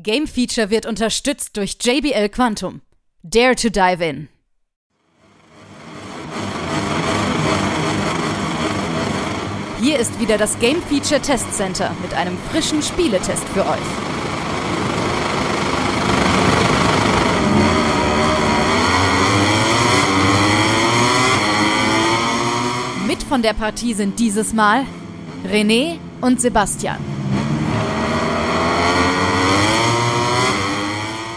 Game Feature wird unterstützt durch JBL Quantum. Dare to dive in. Hier ist wieder das Game Feature Test Center mit einem frischen Spieletest für euch. Mit von der Partie sind dieses Mal René und Sebastian.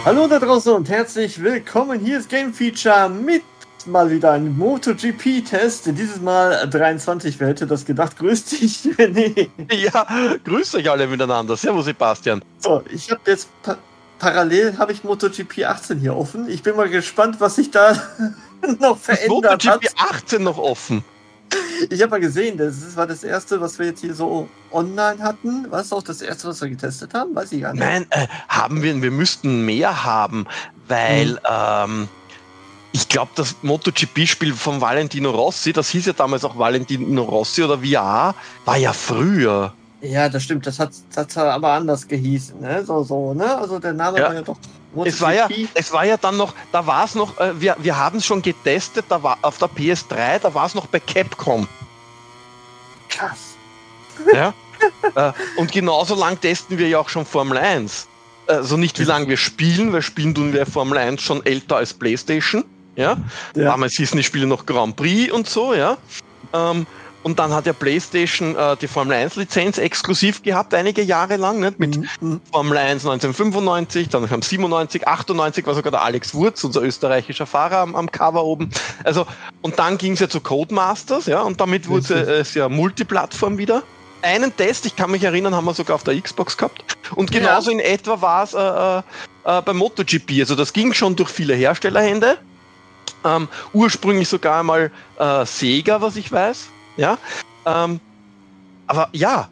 Hallo da draußen und herzlich willkommen. Hier ist Game Feature mit mal wieder einem MotoGP-Test. Dieses Mal 23. Wer hätte das gedacht? Grüß dich, René. Ja, grüß euch alle miteinander. Servus, Sebastian. So, ich habe jetzt pa parallel habe ich MotoGP 18 hier offen. Ich bin mal gespannt, was sich da noch verändert MotoGP hat. MotoGP 18 noch offen. Ich habe mal gesehen, das war das erste, was wir jetzt hier so online hatten. War es auch das erste, was wir getestet haben? Weiß ich gar nicht. Nein, äh, haben wir, wir müssten mehr haben, weil hm. ähm, ich glaube, das MotoGP-Spiel von Valentino Rossi, das hieß ja damals auch Valentino Rossi oder VR, war ja früher. Ja, das stimmt, das hat, das hat aber anders gehießen, ne? So, so, ne? Also der Name ja. war ja doch es war ja, es war ja dann noch, da war es noch, äh, wir, wir haben es schon getestet, da war auf der PS3, da war es noch bei Capcom. Krass. Ja. äh, und genauso lang testen wir ja auch schon Formel 1. Also nicht wie lange wir spielen, weil spielen tun wir Formel 1 schon älter als PlayStation. Ja. ja. Damals hießen die Spiele noch Grand Prix und so, ja. Ähm, und dann hat ja PlayStation äh, die Formel 1 Lizenz exklusiv gehabt, einige Jahre lang, nicht? mit mhm. mhm. Formel 1 1995, dann haben 97, 98 war sogar der Alex Wurz, unser österreichischer Fahrer am, am Cover oben. Also, und dann ging es ja zu Codemasters, ja, und damit wurde es ja Multiplattform wieder. Einen Test, ich kann mich erinnern, haben wir sogar auf der Xbox gehabt. Und genauso ja. in etwa war es äh, äh, äh, beim MotoGP. Also das ging schon durch viele Herstellerhände. Ähm, ursprünglich sogar einmal äh, Sega, was ich weiß. Ja. Ähm, aber ja,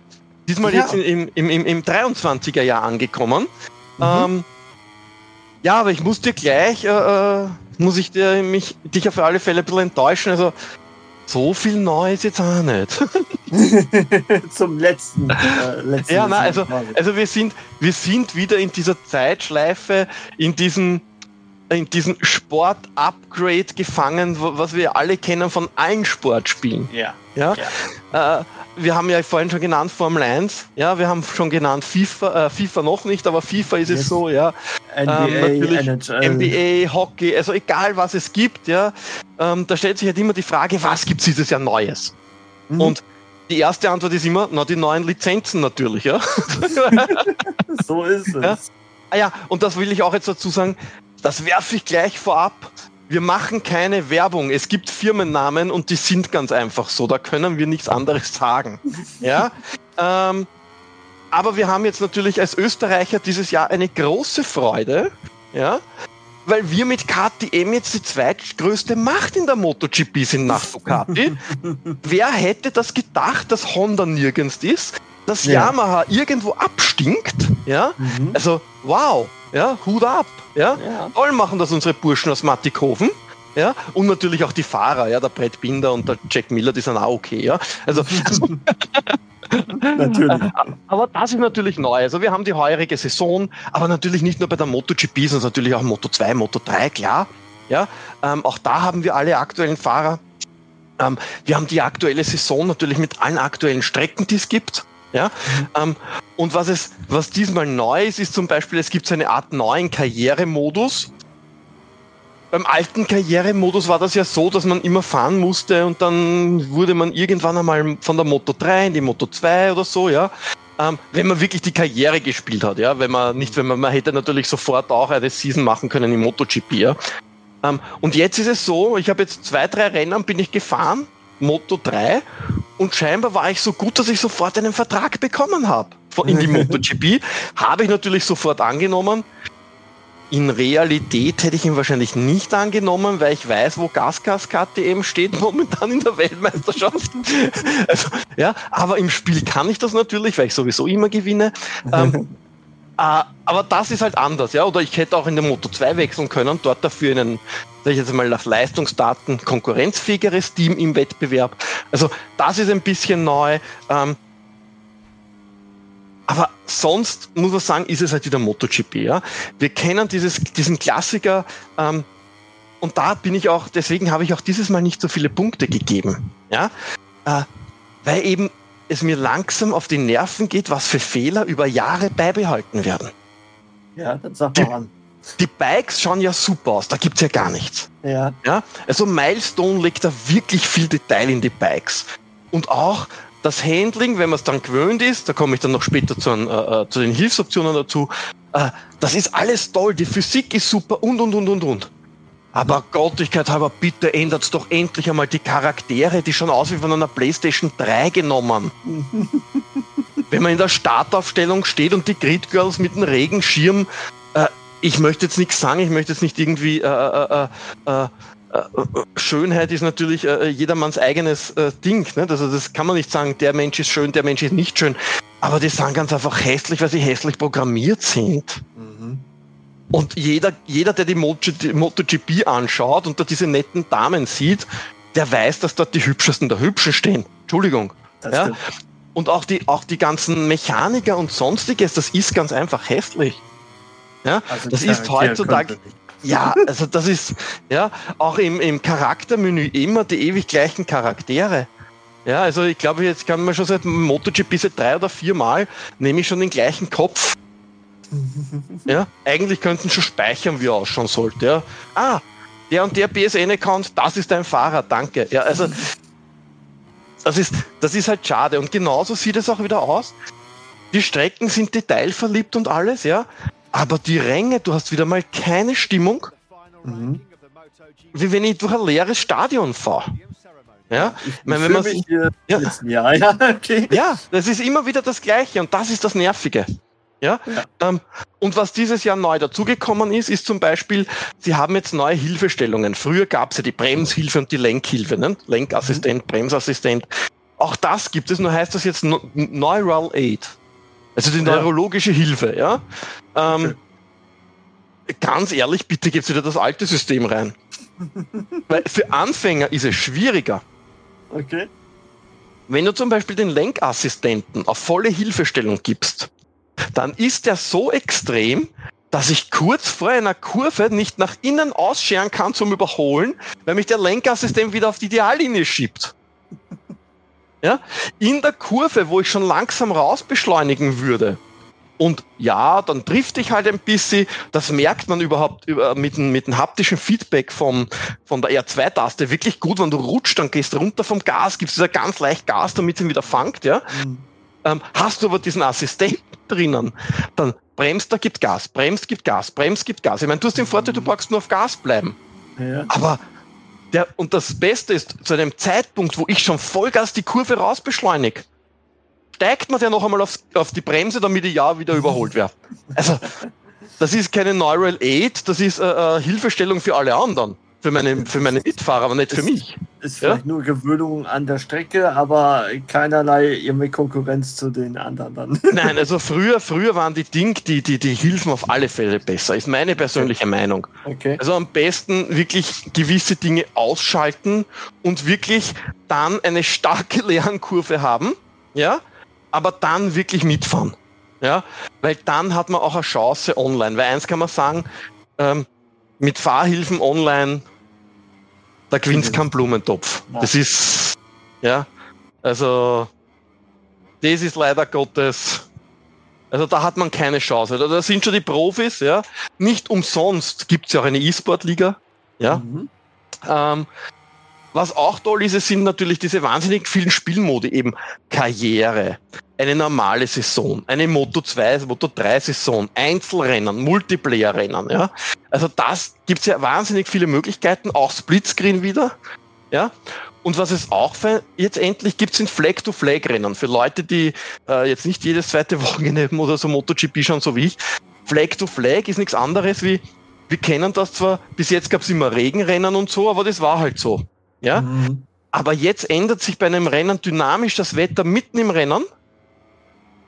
diesmal ja. jetzt im, im, im, im 23er Jahr angekommen. Mhm. Ähm, ja, aber ich muss dir gleich, äh, äh, muss ich dir, mich, dich auf alle Fälle ein bisschen enttäuschen. Also, so viel Neues jetzt auch nicht. Zum letzten. Äh, letzten ja, nein, also, also wir sind, wir sind wieder in dieser Zeitschleife, in diesem, in diesem Sport-Upgrade gefangen, was wir alle kennen von allen Sportspielen. Ja. Ja. ja. Äh, wir haben ja vorhin schon genannt Formel 1, ja, wir haben schon genannt FIFA, äh, FIFA noch nicht, aber FIFA ist yes. es so, ja. NBA, ähm, NBA, Hockey, also egal was es gibt, ja, ähm, da stellt sich halt immer die Frage, was gibt es dieses Jahr Neues? Mhm. Und die erste Antwort ist immer, na, die neuen Lizenzen natürlich, ja. so ist es. Ja? Ah ja, und das will ich auch jetzt dazu sagen, das werfe ich gleich vorab. Wir machen keine Werbung. Es gibt Firmennamen und die sind ganz einfach so. Da können wir nichts anderes sagen. Ja. ähm, aber wir haben jetzt natürlich als Österreicher dieses Jahr eine große Freude, ja, weil wir mit KTM jetzt die zweitgrößte Macht in der MotoGP sind nach Ducati. Wer hätte das gedacht, dass Honda nirgends ist, dass ja. Yamaha irgendwo abstinkt, ja? Mhm. Also, wow, ja, Hut ab. Ja? ja. Toll machen das unsere Burschen aus Mattighofen. Ja, und natürlich auch die Fahrer, ja, der Brett Binder und der Jack Miller, die sind auch okay, ja. Also, natürlich. Aber das ist natürlich neu. Also wir haben die heurige Saison, aber natürlich nicht nur bei der MotoGP, sondern natürlich auch Moto 2, Moto 3, klar. Ja, ähm, auch da haben wir alle aktuellen Fahrer. Ähm, wir haben die aktuelle Saison natürlich mit allen aktuellen Strecken, die es gibt. Ja? Mhm. Ähm, und was es, was diesmal neu ist, ist zum Beispiel, es gibt so eine Art neuen Karrieremodus. Beim alten Karrieremodus war das ja so, dass man immer fahren musste und dann wurde man irgendwann einmal von der Moto 3 in die Moto 2 oder so, ja. Ähm, wenn man wirklich die Karriere gespielt hat, ja, wenn man nicht, wenn man, man hätte natürlich sofort auch eine Season machen können im MotoGP, ja. Ähm, und jetzt ist es so, ich habe jetzt zwei, drei Rennen bin ich gefahren Moto 3 und scheinbar war ich so gut, dass ich sofort einen Vertrag bekommen habe in die MotoGP. habe ich natürlich sofort angenommen. In Realität hätte ich ihn wahrscheinlich nicht angenommen, weil ich weiß, wo Gasgas KTM steht momentan in der Weltmeisterschaft. also, ja, aber im Spiel kann ich das natürlich, weil ich sowieso immer gewinne. Ähm, äh, aber das ist halt anders, ja. Oder ich hätte auch in der Moto 2 wechseln können, dort dafür einen, sag ich jetzt mal, nach Leistungsdaten konkurrenzfähigeres Team im Wettbewerb. Also das ist ein bisschen neu. Ähm, Aber sonst muss man sagen, ist es halt wieder MotoGP. Ja? Wir kennen dieses, diesen Klassiker ähm, und da bin ich auch, deswegen habe ich auch dieses Mal nicht so viele Punkte gegeben. Ja? Äh, weil eben es mir langsam auf die Nerven geht, was für Fehler über Jahre beibehalten werden. Ja, dann sag mal an. Die Bikes schauen ja super aus, da gibt's ja gar nichts. Ja. Ja? Also Milestone legt da wirklich viel Detail in die Bikes. Und auch das Handling, wenn man es dann gewöhnt ist, da komme ich dann noch später zu, äh, äh, zu den Hilfsoptionen dazu, äh, das ist alles toll, die Physik ist super und und und und und. Aber Gottigkeit halber, bitte ändert doch endlich einmal die Charaktere, die schon aus wie von einer Playstation 3 genommen. Wenn man in der Startaufstellung steht und die Grid Girls mit dem Regenschirm, äh, ich möchte jetzt nichts sagen, ich möchte jetzt nicht irgendwie äh, äh, äh, äh Schönheit ist natürlich äh, jedermanns eigenes äh, Ding. Ne? Also das kann man nicht sagen, der Mensch ist schön, der Mensch ist nicht schön. Aber die sind ganz einfach hässlich, weil sie hässlich programmiert sind. Und jeder, jeder, der die MotoGP anschaut und da diese netten Damen sieht, der weiß, dass dort die hübschesten der Hübschen stehen. Entschuldigung. ja? Und auch die, auch die ganzen Mechaniker und sonstiges, das ist ganz einfach hässlich. Ja, also das ist heutzutage. Ja, also das ist, ja, auch im, im Charaktermenü immer die ewig gleichen Charaktere. Ja, also ich glaube, jetzt kann man schon seit MotoGP seit drei oder vier Mal nehme ich schon den gleichen Kopf ja, eigentlich könnten schon speichern, wie er ausschauen sollte. Ja. Ah, der und der BSN-Account, das ist dein Fahrer, danke. Ja, also das ist, das ist halt schade. Und genauso sieht es auch wieder aus. Die Strecken sind detailverliebt und alles, ja. Aber die Ränge, du hast wieder mal keine Stimmung. Mhm. Wie wenn ich durch ein leeres Stadion fahre. Ja, ich meine, wenn man ja. ja, ja, okay. ja, das ist immer wieder das Gleiche und das ist das Nervige. Ja? ja. Ähm, und was dieses Jahr neu dazugekommen ist, ist zum Beispiel, sie haben jetzt neue Hilfestellungen. Früher gab es ja die Bremshilfe und die Lenkhilfe, ne? Lenkassistent, mhm. Bremsassistent. Auch das gibt es, nur heißt das jetzt Neural Aid. Also die neurologische Hilfe, ja. Ähm, okay. Ganz ehrlich, bitte gebt wieder das alte System rein. Weil für Anfänger ist es schwieriger. Okay. Wenn du zum Beispiel den Lenkassistenten auf volle Hilfestellung gibst, dann ist er so extrem, dass ich kurz vor einer Kurve nicht nach innen ausscheren kann zum Überholen, weil mich der Lenkassistent wieder auf die Ideallinie schiebt. Ja? In der Kurve, wo ich schon langsam raus beschleunigen würde. Und ja, dann trifft ich halt ein bisschen. Das merkt man überhaupt mit, dem, mit dem haptischen Feedback vom, von der R2-Taste wirklich gut. Wenn du rutscht, dann gehst runter vom Gas, gibst du da ganz leicht Gas, damit sie wieder fangt. Ja? Mhm. Ähm, hast du aber diesen Assistenten drinnen, dann bremst, da gibt Gas, bremst, gibt Gas, bremst, gibt Gas. Ich meine, du hast den Vorteil, du brauchst nur auf Gas bleiben. Ja. Aber der, und das Beste ist, zu einem Zeitpunkt, wo ich schon Vollgas die Kurve rausbeschleunige, steigt man ja noch einmal auf, auf die Bremse, damit ich ja wieder überholt werde. Also, das ist keine Neural Aid, das ist äh, äh, Hilfestellung für alle anderen für meine, für meine Mitfahrer, aber nicht für mich. Ist vielleicht ja? nur Gewöhnung an der Strecke, aber keinerlei irgendwie Konkurrenz zu den anderen dann. Nein, also früher, früher waren die Ding, die, die, die Hilfen auf alle Fälle besser, ist meine persönliche okay. Meinung. Okay. Also am besten wirklich gewisse Dinge ausschalten und wirklich dann eine starke Lernkurve haben, ja, aber dann wirklich mitfahren. Ja, weil dann hat man auch eine Chance online. Weil eins kann man sagen, ähm, mit Fahrhilfen online, da gewinnst kein Blumentopf. Das ist, ja, also, das ist leider Gottes, also da hat man keine Chance. Also da sind schon die Profis, ja. Nicht umsonst gibt es ja auch eine E-Sport-Liga, ja. Mhm. Ähm, was auch toll ist, es sind natürlich diese wahnsinnig vielen Spielmodi, eben Karriere, eine normale Saison, eine Moto 2, Moto 3 Saison, Einzelrennen, Multiplayer-Rennen, ja. Also das gibt's ja wahnsinnig viele Möglichkeiten, auch Splitscreen wieder, ja. Und was es auch für, jetzt endlich gibt, sind Flag-to-Flag-Rennen. Für Leute, die äh, jetzt nicht jedes zweite Wochenende oder so MotoGP schauen, so wie ich. Flag-to-Flag -Flag ist nichts anderes wie, wir kennen das zwar, bis jetzt gab's immer Regenrennen und so, aber das war halt so. Ja? Mhm. Aber jetzt ändert sich bei einem Rennen dynamisch das Wetter mitten im Rennen.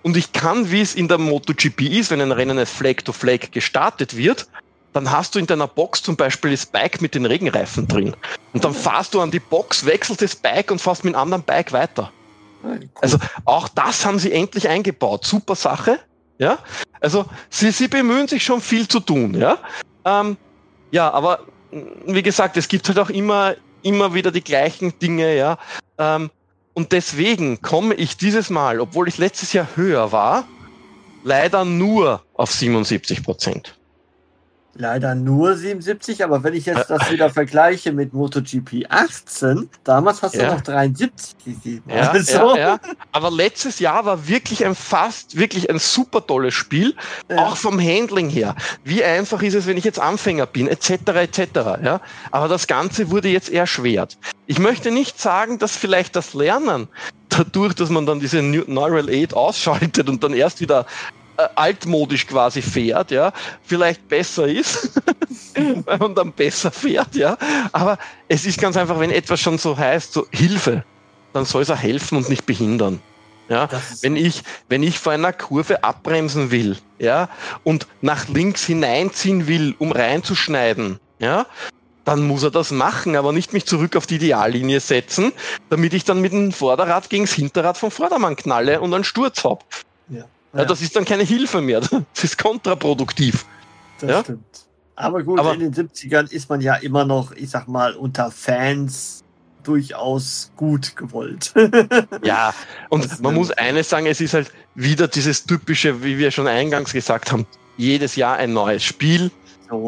Und ich kann, wie es in der MotoGP ist, wenn ein Rennen als Flag to Flag gestartet wird, dann hast du in deiner Box zum Beispiel das Bike mit den Regenreifen drin. Und dann fahrst du an die Box, wechselst das Bike und fährst mit einem anderen Bike weiter. Cool. Also auch das haben sie endlich eingebaut. Super Sache. Ja, also sie, sie bemühen sich schon viel zu tun. Ja, ähm, ja, aber wie gesagt, es gibt halt auch immer, immer wieder die gleichen Dinge. Ja, ähm, und deswegen komme ich dieses Mal, obwohl ich letztes Jahr höher war, leider nur auf 77 Prozent. Leider nur 77, aber wenn ich jetzt das wieder vergleiche mit MotoGP 18, damals hast du ja. noch 73 gegeben. Ja, also. ja, ja, Aber letztes Jahr war wirklich ein fast, wirklich ein super tolles Spiel, ja. auch vom Handling her. Wie einfach ist es, wenn ich jetzt Anfänger bin, etc., etc., ja. Aber das Ganze wurde jetzt erschwert. Ich möchte nicht sagen, dass vielleicht das Lernen dadurch, dass man dann diese Neural 8 ausschaltet und dann erst wieder altmodisch quasi fährt, ja, vielleicht besser ist, weil man dann besser fährt, ja. Aber es ist ganz einfach, wenn etwas schon so heißt, so Hilfe, dann soll es auch helfen und nicht behindern. Ja, wenn ich, wenn ich vor einer Kurve abbremsen will, ja, und nach links hineinziehen will, um reinzuschneiden, ja, dann muss er das machen, aber nicht mich zurück auf die Ideallinie setzen, damit ich dann mit dem Vorderrad gegen das Hinterrad vom Vordermann knalle und einen Sturz hab. Ja. Ja. das ist dann keine Hilfe mehr. Das ist kontraproduktiv. Das ja? stimmt. Aber gut, Aber in den 70ern ist man ja immer noch, ich sag mal, unter Fans durchaus gut gewollt. ja, und das man muss eines sagen, es ist halt wieder dieses typische, wie wir schon eingangs gesagt haben, jedes Jahr ein neues Spiel.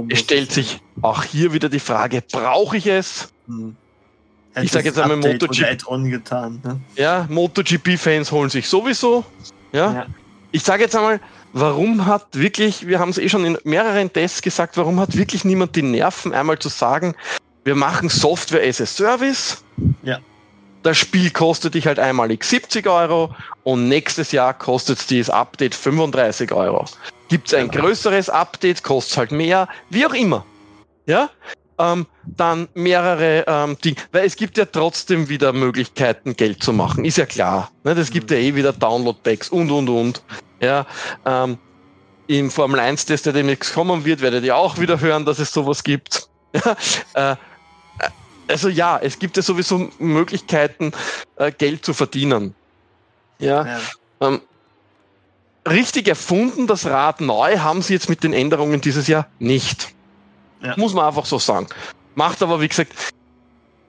Es stellt sich auch hier wieder die Frage, brauche ich es? Hm. Ich sage jetzt einmal MotoGP. Ne? Ja, MotoGP-Fans holen sich sowieso. Ja. ja ich sage jetzt einmal, warum hat wirklich, wir haben es eh schon in mehreren Tests gesagt, warum hat wirklich niemand die Nerven, einmal zu sagen, wir machen Software as a Service. Ja. Das Spiel kostet dich halt einmalig 70 Euro und nächstes Jahr kostet es das Update 35 Euro. Gibt es ein genau. größeres Update, kostet es halt mehr, wie auch immer. Ja? Ähm, dann mehrere ähm, Dinge, weil es gibt ja trotzdem wieder Möglichkeiten, Geld zu machen, ist ja klar. Ne? Das gibt mhm. ja eh wieder Download-Packs und und und. Ja, ähm, Im Formel 1-Test, der demnächst kommen wird, werdet ihr auch wieder hören, dass es sowas gibt. Äh, also ja, es gibt ja sowieso Möglichkeiten, äh, Geld zu verdienen. Ja. ja. Ähm, richtig erfunden, das Rad neu, haben sie jetzt mit den Änderungen dieses Jahr nicht. Ja. Muss man einfach so sagen. Macht aber, wie gesagt,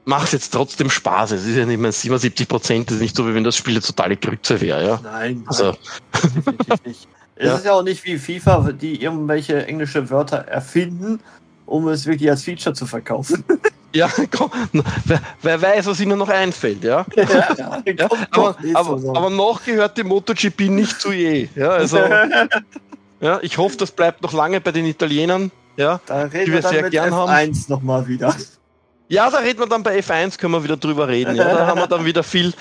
macht jetzt trotzdem Spaß. Es ist ja nicht mehr 77 Prozent, ist nicht so, wie wenn das Spiel eine totale Grütze wäre, ja. Nein, also. definitiv nicht. Es ja. ist ja auch nicht wie FIFA, die irgendwelche englische Wörter erfinden, um es wirklich als Feature zu verkaufen. Ja, komm, wer, wer, weiß, was ihnen noch einfällt, ja. ja, ja, aber, aber, aber, noch gehört die MotoGP nicht zu je. Ja, also, ja, ich hoffe, das bleibt noch lange bei den Italienern ja, da reden die wir, wir sehr gern F1 haben. F1 nochmal wieder. Ja, da reden wir dann bei F1, können wir wieder drüber reden. Ja, da haben wir dann wieder viel.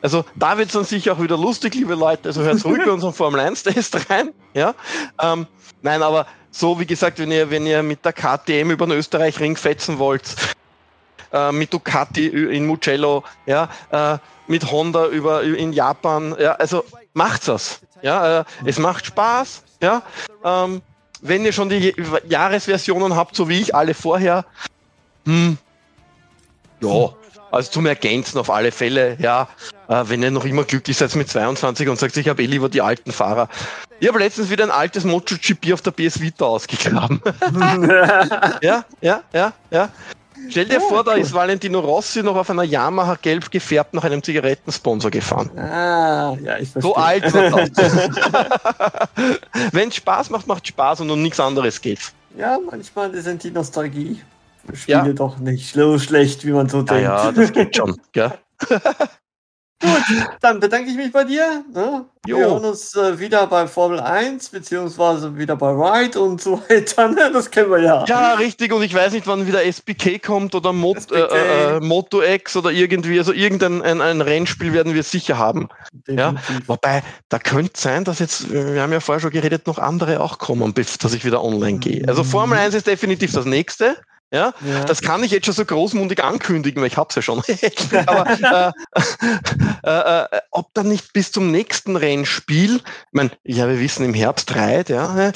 Also da wird es dann sicher auch wieder lustig, liebe Leute. Also hört zurück bei unserem Formel 1-Test rein. Ja, ähm, nein, aber so wie gesagt, wenn ihr, wenn ihr mit der KTM über den Österreich-Ring fetzen wollt, äh, mit Ducati in Mugello, ja, äh, mit Honda über in Japan, ja, also macht's das. Ja, äh, es macht Spaß. Ja, ähm, wenn ihr schon die Jahresversionen habt, so wie ich, alle vorher, hm, ja, also zum Ergänzen auf alle Fälle, ja, äh, wenn ihr noch immer glücklich seid mit 22 und sagt, ich habe eh lieber die alten Fahrer. Ich habe letztens wieder ein altes MotoGP auf der PS Vita ausgegraben. ja, ja, ja, ja. Stell dir oh, vor, da ist Valentino Rossi noch auf einer Yamaha gelb gefärbt nach einem Zigarettensponsor gefahren. Ah, ja, ich verstehe. So alt war das. Wenn es Spaß macht, macht Spaß und um nichts anderes geht. Ja, manchmal sind die Nostalgie. Spiele ja. doch nicht so schlecht, wie man so ja, denkt. Ja, das geht schon. Gell? Gut, dann bedanke ich mich bei dir. Ne? Wir hören uns äh, wieder bei Formel 1, beziehungsweise wieder bei Ride und so weiter. Ne? Das kennen wir ja. Ja, richtig. Und ich weiß nicht, wann wieder SBK kommt oder Mo äh, äh, Moto X oder irgendwie. Also irgendein ein, ein Rennspiel werden wir sicher haben. Ja? Wobei, da könnte sein, dass jetzt, wir haben ja vorher schon geredet, noch andere auch kommen, dass ich wieder online gehe. Also Formel 1 ist definitiv das nächste. Ja? ja? das kann ich jetzt schon so großmundig ankündigen, weil ich hab's ja schon. Aber äh, äh, äh, ob dann nicht bis zum nächsten Rennspiel, ich meine, ja, wir wissen im Herbst reit, ja, äh,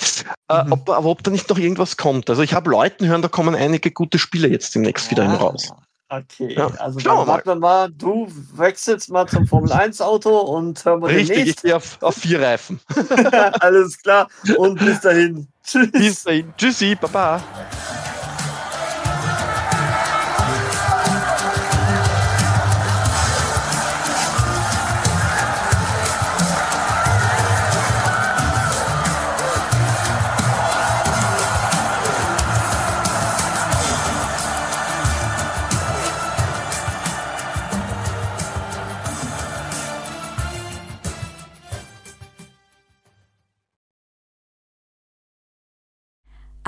mhm. ob, aber ob da nicht noch irgendwas kommt. Also ich habe Leuten hören, da kommen einige gute Spiele jetzt demnächst ja. wieder raus. Okay, Ja, also schauen wir dann warten mal. Du wechselst mal zum Formel 1 Auto und hören wir Richtig, ich gehe auf, auf vier Reifen. Alles klar. Und bis dahin. Tschüss. Bis dahin. Tschüssi, Baba.